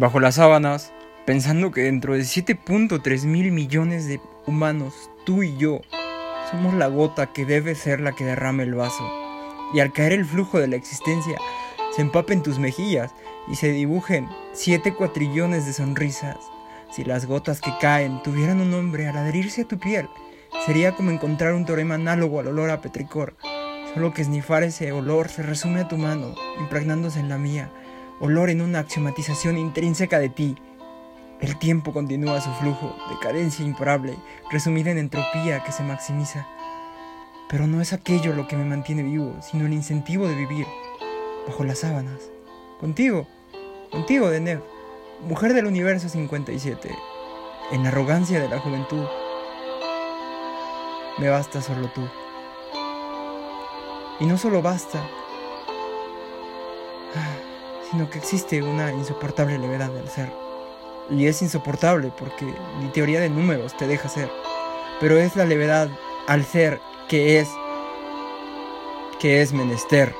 bajo las sábanas, pensando que dentro de 7.3 mil millones de humanos, tú y yo, somos la gota que debe ser la que derrame el vaso. Y al caer el flujo de la existencia, se empapen tus mejillas y se dibujen siete cuatrillones de sonrisas. Si las gotas que caen tuvieran un nombre al adherirse a tu piel, sería como encontrar un teorema análogo al olor a petricor, solo que esnifar ese olor se resume a tu mano, impregnándose en la mía, olor en una axiomatización intrínseca de ti. El tiempo continúa su flujo, de cadencia imparable, resumida en entropía que se maximiza. Pero no es aquello lo que me mantiene vivo, sino el incentivo de vivir, bajo las sábanas. Contigo, contigo, Denev, mujer del universo 57, en la arrogancia de la juventud. Me basta solo tú. Y no solo basta, sino que existe una insoportable levedad del ser. Y es insoportable porque mi teoría de números te deja ser. Pero es la levedad al ser que es que es menester.